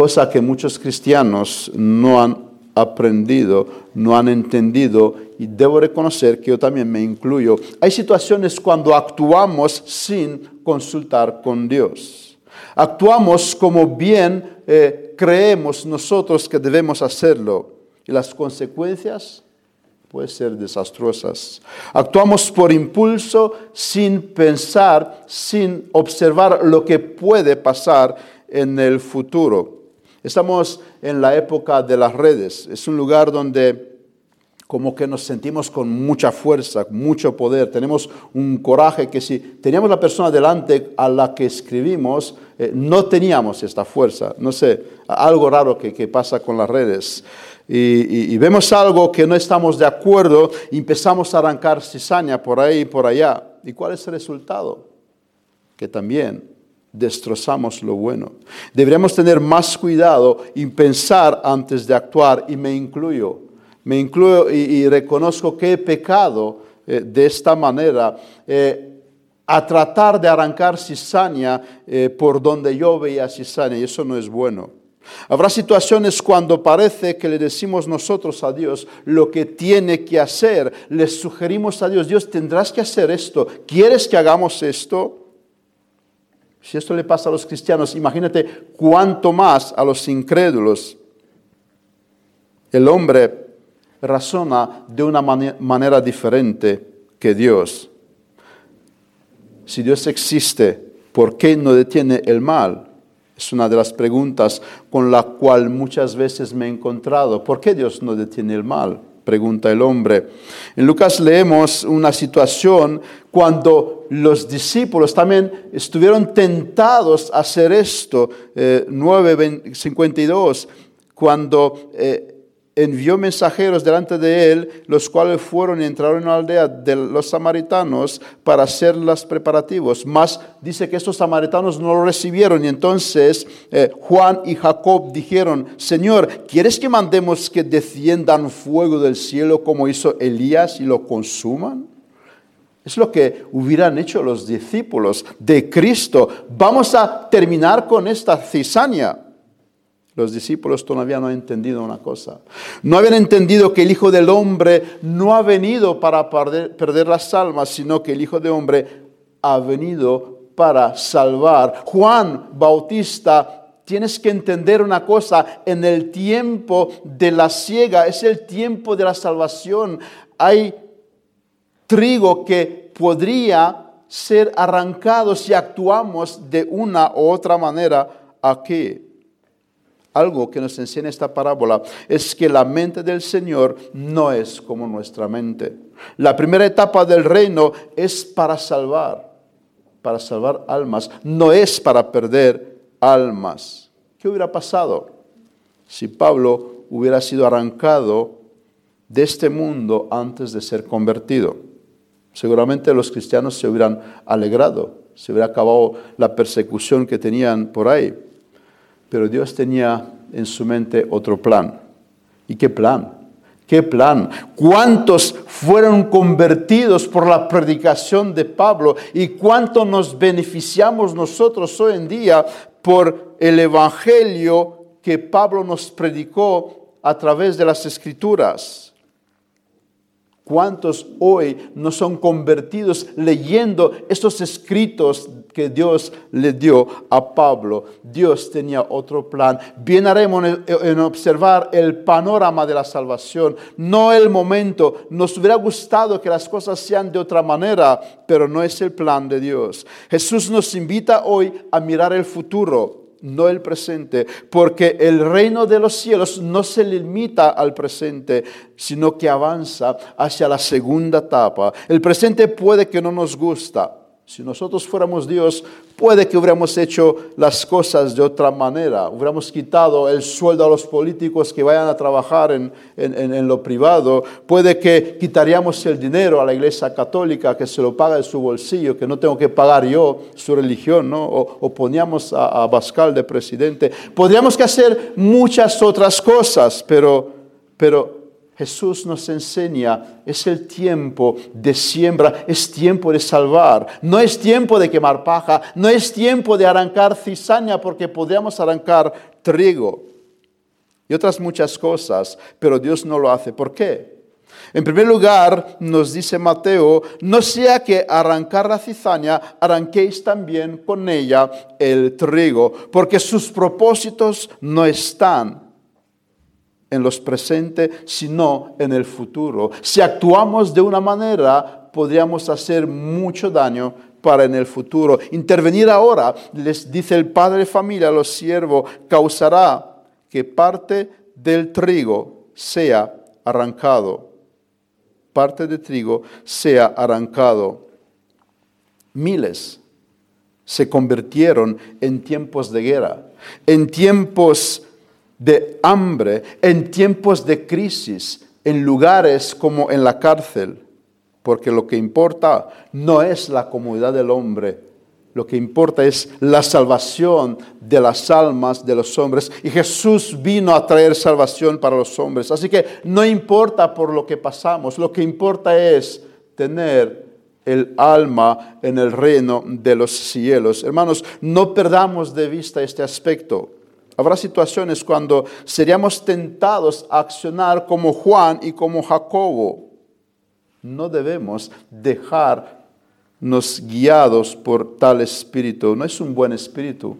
cosa que muchos cristianos no han aprendido, no han entendido y debo reconocer que yo también me incluyo. Hay situaciones cuando actuamos sin consultar con Dios. Actuamos como bien eh, creemos nosotros que debemos hacerlo y las consecuencias pueden ser desastrosas. Actuamos por impulso sin pensar, sin observar lo que puede pasar en el futuro. Estamos en la época de las redes. Es un lugar donde como que nos sentimos con mucha fuerza, mucho poder, tenemos un coraje que si teníamos la persona delante a la que escribimos, eh, no teníamos esta fuerza. No sé, algo raro que, pasa con las redes. Y, y, vemos algo que no estamos de acuerdo y empezamos a arrancar cizaña por ahí y por allá. ¿Y cuál es el resultado? Que también destrozamos lo bueno. Deberíamos tener más cuidado y pensar antes de actuar y me incluyo. Me incluyo y, reconozco que he pecado eh, de esta manera. Eh, a tratar de arrancar cizaña eh, por donde yo veía cizaña y eso no es bueno. Habrá situaciones cuando parece que le decimos nosotros a Dios lo que tiene que hacer. Le sugerimos a Dios, Dios, tendrás que hacer esto. ¿Quieres que hagamos esto? Si esto le pasa a los cristianos, imagínate cuánto más a los incrédulos. El hombre razona de una manera diferente que Dios. Si Dios existe, ¿por qué no detiene el mal? Es una de las preguntas con la cual muchas veces me he encontrado. ¿Por qué Dios no detiene el mal? Pregunta el hombre. En Lucas leemos una situación cuando los discípulos también estuvieron tentados a hacer esto. Eh, 9.52, cuando eh, envió mensajeros delante de él, los cuales fueron y entraron en la aldea de los samaritanos para hacer los preparativos. Mas dice que estos samaritanos no lo recibieron y entonces eh, Juan y Jacob dijeron, Señor, ¿quieres que mandemos que desciendan fuego del cielo como hizo Elías y lo consuman? Es lo que hubieran hecho los discípulos de Cristo. Vamos a terminar con esta cizaña. Los discípulos todavía no han entendido una cosa. No habían entendido que el Hijo del Hombre no ha venido para perder, las almas, sino que el Hijo del Hombre ha venido para salvar. Juan Bautista, tienes que entender una cosa, en el tiempo de la ciega es el tiempo de la salvación. Hay trigo que podría ser arrancado si actuamos de una u otra manera aquí algo que nos enseña esta parábola es que la mente del Señor no es como nuestra mente. La primera etapa del reino es para salvar, para salvar almas, no es para perder almas. ¿Qué hubiera pasado si Pablo hubiera sido arrancado de este mundo antes de ser convertido? Seguramente los cristianos se hubieran alegrado, se hubiera acabado la persecución que tenían por ahí. Pero Dios tenía en su mente otro plan. ¿Y qué plan? ¿Qué plan? ¿Cuántos fueron convertidos por la predicación de Pablo? ¿Y cuánto nos beneficiamos nosotros hoy en día por el Evangelio que Pablo nos predicó a través de las Escrituras? ¿Cuántos hoy no son convertidos leyendo estos escritos que Dios le dio a Pablo? Dios tenía otro plan. Bien haremos en observar el panorama de la salvación, no el momento. Nos hubiera gustado que las cosas sean de otra manera, pero no es el plan de Dios. Jesús nos invita hoy a mirar el futuro no el presente, porque el reino de los cielos no se limita al presente, sino que avanza hacia la segunda etapa. El presente puede que no nos gusta, si nosotros fuéramos Dios, puede que hubiéramos hecho las cosas de otra manera. Hubiéramos quitado el sueldo a los políticos que vayan a trabajar en, en, lo privado. Puede que quitaríamos el dinero a la iglesia católica que se lo paga de su bolsillo, que no tengo que pagar yo su religión, ¿no? O, poníamos a, a de presidente. Podríamos hacer muchas otras cosas, pero, pero Jesús nos enseña, es el tiempo de siembra, es tiempo de salvar, no es tiempo de quemar paja, no es tiempo de arrancar cizaña porque podríamos arrancar trigo y otras muchas cosas, pero Dios no lo hace. ¿Por qué? En primer lugar, nos dice Mateo, no sea que arrancar la cizaña, arranquéis también con ella el trigo, porque sus propósitos no están en los presentes, sino en el futuro. Si actuamos de una manera, podríamos hacer mucho daño para en el futuro. Intervenir ahora, les dice el padre de familia a los siervos, causará que parte del trigo sea arrancado. Parte del trigo sea arrancado. Miles se convirtieron en tiempos de guerra, en tiempos de hambre, en tiempos de crisis, en lugares como en la cárcel, porque lo que importa no es la comodidad del hombre, lo que importa es la salvación de las almas de los hombres. Y Jesús vino a traer salvación para los hombres. Así que no importa por lo que pasamos, lo que importa es tener el alma en el reino de los cielos. Hermanos, no perdamos de vista este aspecto. Habrá situaciones cuando seríamos tentados a accionar como Juan y como Jacobo. No debemos dejarnos guiados por tal espíritu. No es un buen espíritu.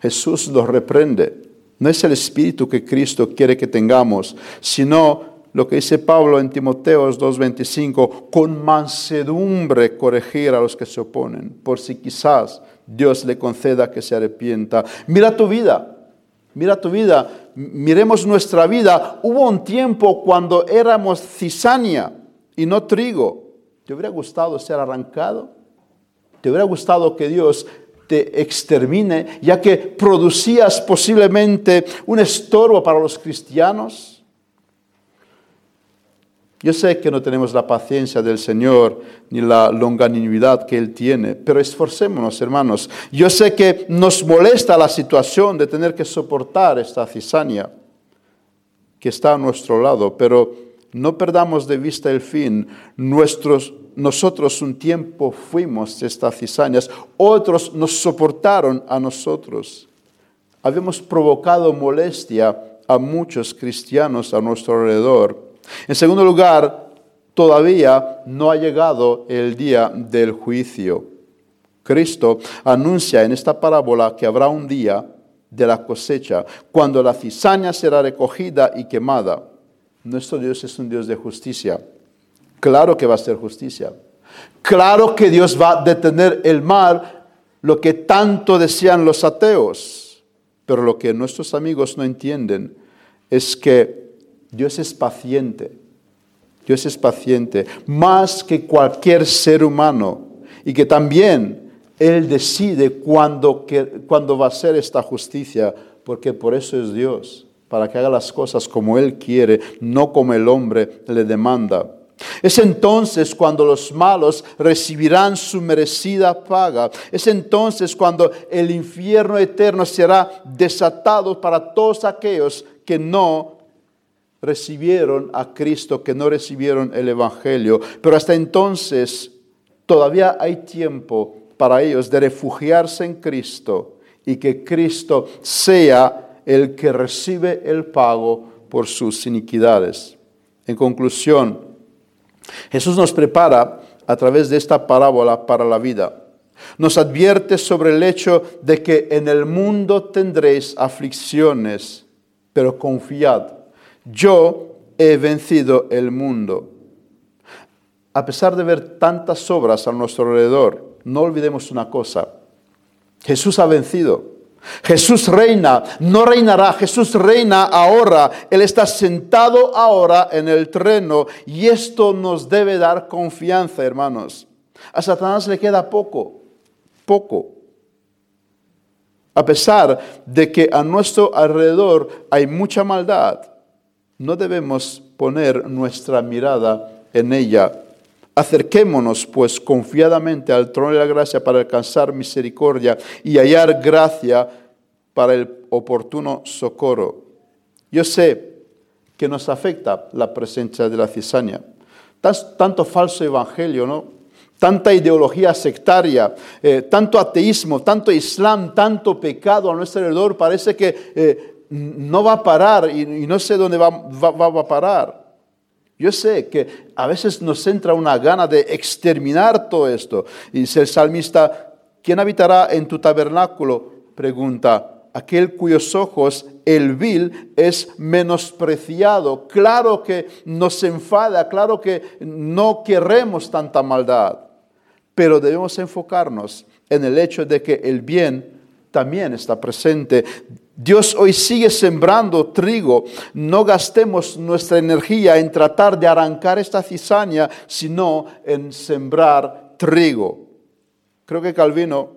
Jesús los reprende. No es el espíritu que Cristo quiere que tengamos, sino lo que dice Pablo en Timoteos 2.25, con mansedumbre corregir a los que se oponen, por si quizás Dios le conceda que se arrepienta. Mira tu vida, mira tu vida, miremos nuestra vida. Hubo un tiempo cuando éramos cisania y no trigo. ¿Te hubiera gustado ser arrancado? ¿Te hubiera gustado que Dios te extermine, ya que producías posiblemente un estorbo para los cristianos? Yo sé que no tenemos la paciencia del Señor ni la longanimidad que Él tiene, pero esforcémonos, hermanos. Yo sé que nos molesta la situación de tener que soportar esta cizaña que está a nuestro lado, pero no perdamos de vista el fin. Nuestros, nosotros un tiempo fuimos estas cizañas, otros nos soportaron a nosotros. Habíamos provocado molestia a muchos cristianos a nuestro alrededor en segundo lugar, todavía no ha llegado el día del juicio. Cristo anuncia en esta parábola que habrá un día de la cosecha, cuando la cizaña será recogida y quemada. Nuestro Dios es un Dios de justicia. Claro que va a ser justicia. Claro que Dios va a detener el mal, lo que tanto desean los ateos. Pero lo que nuestros amigos no entienden es que Dios es paciente. Dios es paciente, más que cualquier ser humano. Y que también Él decide cuándo, va a ser esta justicia, porque por eso es Dios, para que haga las cosas como Él quiere, no como el hombre le demanda. Es entonces cuando los malos recibirán su merecida paga. Es entonces cuando el infierno eterno será desatado para todos aquellos que no recibieron a Cristo, que no recibieron el Evangelio. Pero hasta entonces todavía hay tiempo para ellos de refugiarse en Cristo y que Cristo sea el que recibe el pago por sus iniquidades. En conclusión, Jesús nos prepara a través de esta parábola para la vida. Nos advierte sobre el hecho de que en el mundo tendréis aflicciones, pero confiad, yo he vencido el mundo. A pesar de ver tantas obras a nuestro alrededor, no olvidemos una cosa. Jesús ha vencido. Jesús reina, no reinará, Jesús reina ahora. Él está sentado ahora en el treno y esto nos debe dar confianza, hermanos. A Satanás le queda poco, poco. A pesar de que a nuestro alrededor hay mucha maldad, no debemos poner nuestra mirada en ella. Acerquémonos pues confiadamente al trono de la gracia para alcanzar misericordia y hallar gracia para el oportuno socorro. Yo sé que nos afecta la presencia de la cizaña. Tanto falso evangelio, ¿no? Tanta ideología sectaria, eh, tanto ateísmo, tanto islam, tanto pecado a nuestro alrededor, parece que eh, no va a parar y, no sé dónde va, va, a parar. Yo sé que a veces nos entra una gana de exterminar todo esto. Y dice el salmista, ¿quién habitará en tu tabernáculo? Pregunta, aquel cuyos ojos el vil es menospreciado. Claro que nos enfada, claro que no queremos tanta maldad, pero debemos enfocarnos en el hecho de que el bien también está presente. Dios hoy sigue sembrando trigo. No gastemos nuestra energía en tratar de arrancar esta cizaña, sino en sembrar trigo. Creo que Calvino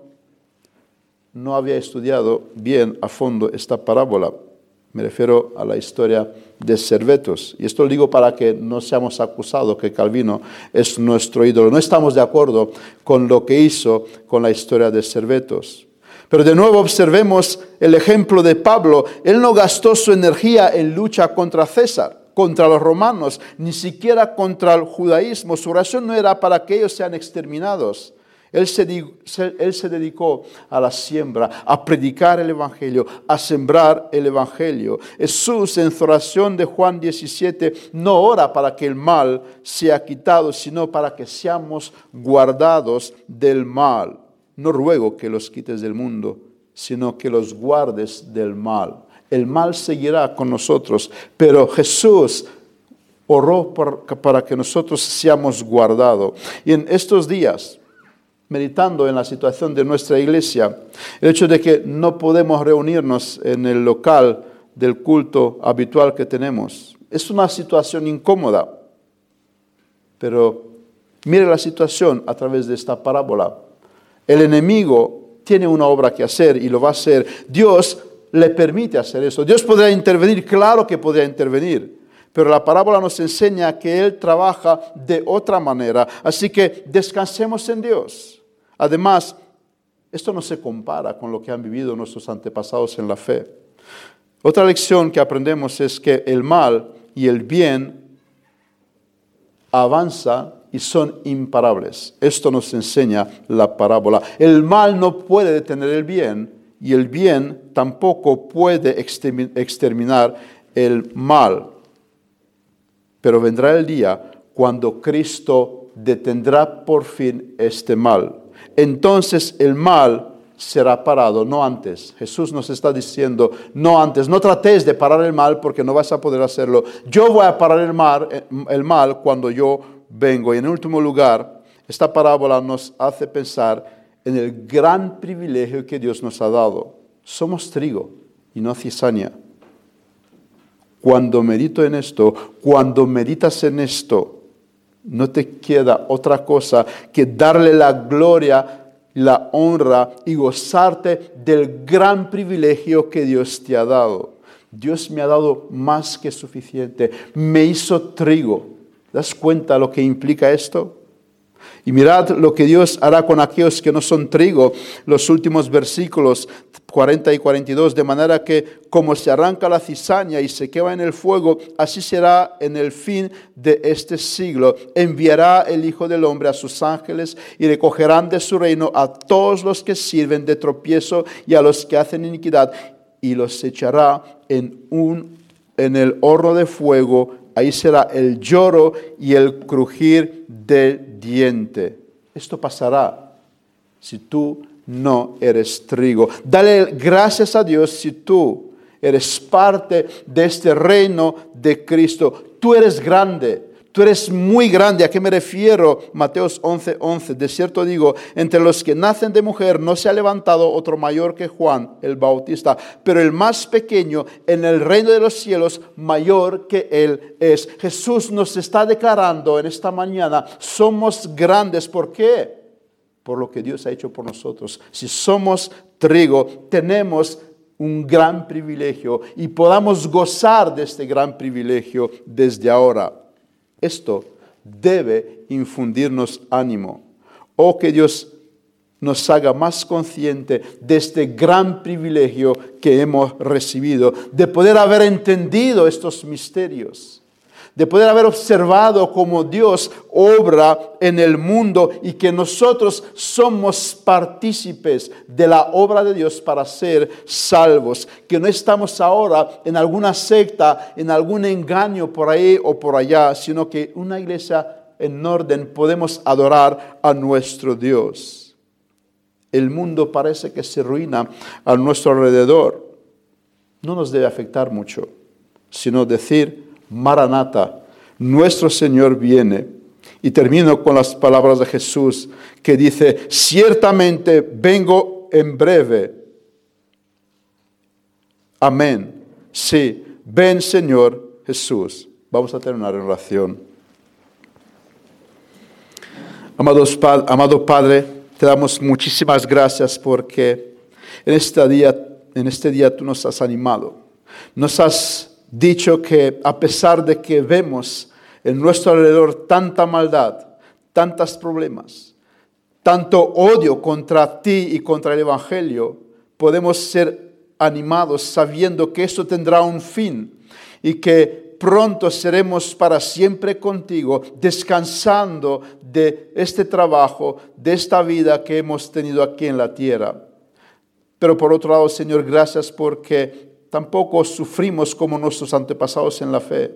no había estudiado bien a fondo esta parábola. Me refiero a la historia de Servetos. Y esto lo digo para que no seamos acusados que Calvino es nuestro ídolo. No estamos de acuerdo con lo que hizo con la historia de Servetos. Pero de nuevo observemos el ejemplo de Pablo. Él no gastó su energía en lucha contra César, contra los romanos, ni siquiera contra el judaísmo. Su oración no era para que ellos sean exterminados. Él se, dedicó a la siembra, a predicar el Evangelio, a sembrar el Evangelio. Jesús en su oración de Juan 17 no ora para que el mal sea quitado, sino para que seamos guardados del mal. No ruego que los quites del mundo, sino que los guardes del mal. El mal seguirá con nosotros, pero Jesús oró para que nosotros seamos guardados. Y en estos días, meditando en la situación de nuestra iglesia, el hecho de que no podemos reunirnos en el local del culto habitual que tenemos. Es una situación incómoda, pero mire la situación a través de esta parábola. El enemigo tiene una obra que hacer y lo va a hacer. Dios le permite hacer eso. Dios podrá intervenir, claro que podría intervenir, pero la parábola nos enseña que Él trabaja de otra manera. Así que descansemos en Dios. Además, esto no se compara con lo que han vivido nuestros antepasados en la fe. Otra lección que aprendemos es que el mal y el bien avanza y son imparables. Esto nos enseña la parábola. El mal no puede detener el bien y el bien tampoco puede exterminar el mal. Pero vendrá el día cuando Cristo detendrá por fin este mal entonces el mal será parado, no antes. Jesús nos está diciendo, no antes, no trates de parar el mal porque no vas a poder hacerlo. Yo voy a parar el mal, eh, el mal cuando yo vengo. Y en último lugar, esta parábola nos hace pensar en el gran privilegio que Dios nos ha dado. Somos trigo y no cizaña. Cuando medito en esto, cuando meditas en esto, no te queda otra cosa que darle la gloria, la honra y gozarte del gran privilegio que Dios te ha dado. Dios me ha dado más que suficiente. Me hizo trigo. ¿Das cuenta lo que implica esto? Y mirad lo que Dios hará con aquellos que no son trigo. Los últimos versículos 40 y 42, de manera que como se arranca la cizaña y se quema en el fuego, así será en el fin de este siglo. Enviará el Hijo del Hombre a sus ángeles y recogerán de su reino a todos los que sirven de tropiezo y a los que hacen iniquidad y los echará en, un, en el horno de fuego. Ahí será el lloro y el crujir del diente. Esto pasará si tú no eres trigo. Dale gracias a Dios si tú eres parte de este reino de Cristo. Tú eres grande. Tú eres muy grande. ¿A qué me refiero? Mateos 11:11. 11. De cierto digo, entre los que nacen de mujer no se ha levantado otro mayor que Juan el Bautista, pero el más pequeño en el reino de los cielos mayor que él es. Jesús nos está declarando en esta mañana, somos grandes. ¿Por qué? Por lo que Dios ha hecho por nosotros. Si somos trigo, tenemos un gran privilegio y podamos gozar de este gran privilegio desde ahora. Esto debe infundirnos ánimo. O que Dios nos haga más consciente de este gran privilegio que hemos recibido, de poder haber entendido estos misterios de poder haber observado cómo Dios obra en el mundo y que nosotros somos partícipes de la obra de Dios para ser salvos, que no estamos ahora en alguna secta, en algún engaño por ahí o por allá, sino que una iglesia en orden podemos adorar a nuestro Dios. El mundo parece que se ruina a nuestro alrededor. No nos debe afectar mucho, sino decir, Maranata, nuestro Señor viene. Y termino con las palabras de Jesús que dice, ciertamente vengo en breve. Amén. Sí, ven Señor Jesús. Vamos a terminar en oración. Amados, amado Padre, te damos muchísimas gracias porque en este día, en este día tú nos has animado. Nos has dicho que a pesar de que vemos en nuestro alrededor tanta maldad, tantos problemas, tanto odio contra ti y contra el Evangelio, podemos ser animados sabiendo que esto tendrá un fin y que pronto seremos para siempre contigo, descansando de este trabajo, de esta vida que hemos tenido aquí en la tierra. Pero por otro lado, Señor, gracias porque tampoco sufrimos como nuestros antepasados en la fe.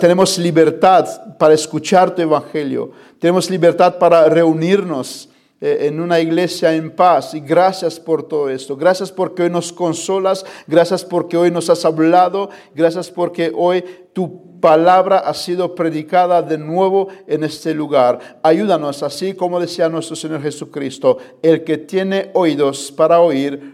Tenemos libertad para escuchar tu evangelio. Tenemos libertad para reunirnos eh, en una iglesia en paz. Y gracias por todo esto. Gracias porque hoy nos consolas. Gracias porque hoy nos has hablado. Gracias porque hoy tu palabra ha sido predicada de nuevo en este lugar. Ayúdanos, así como decía nuestro Señor Jesucristo, el que tiene oídos para oír,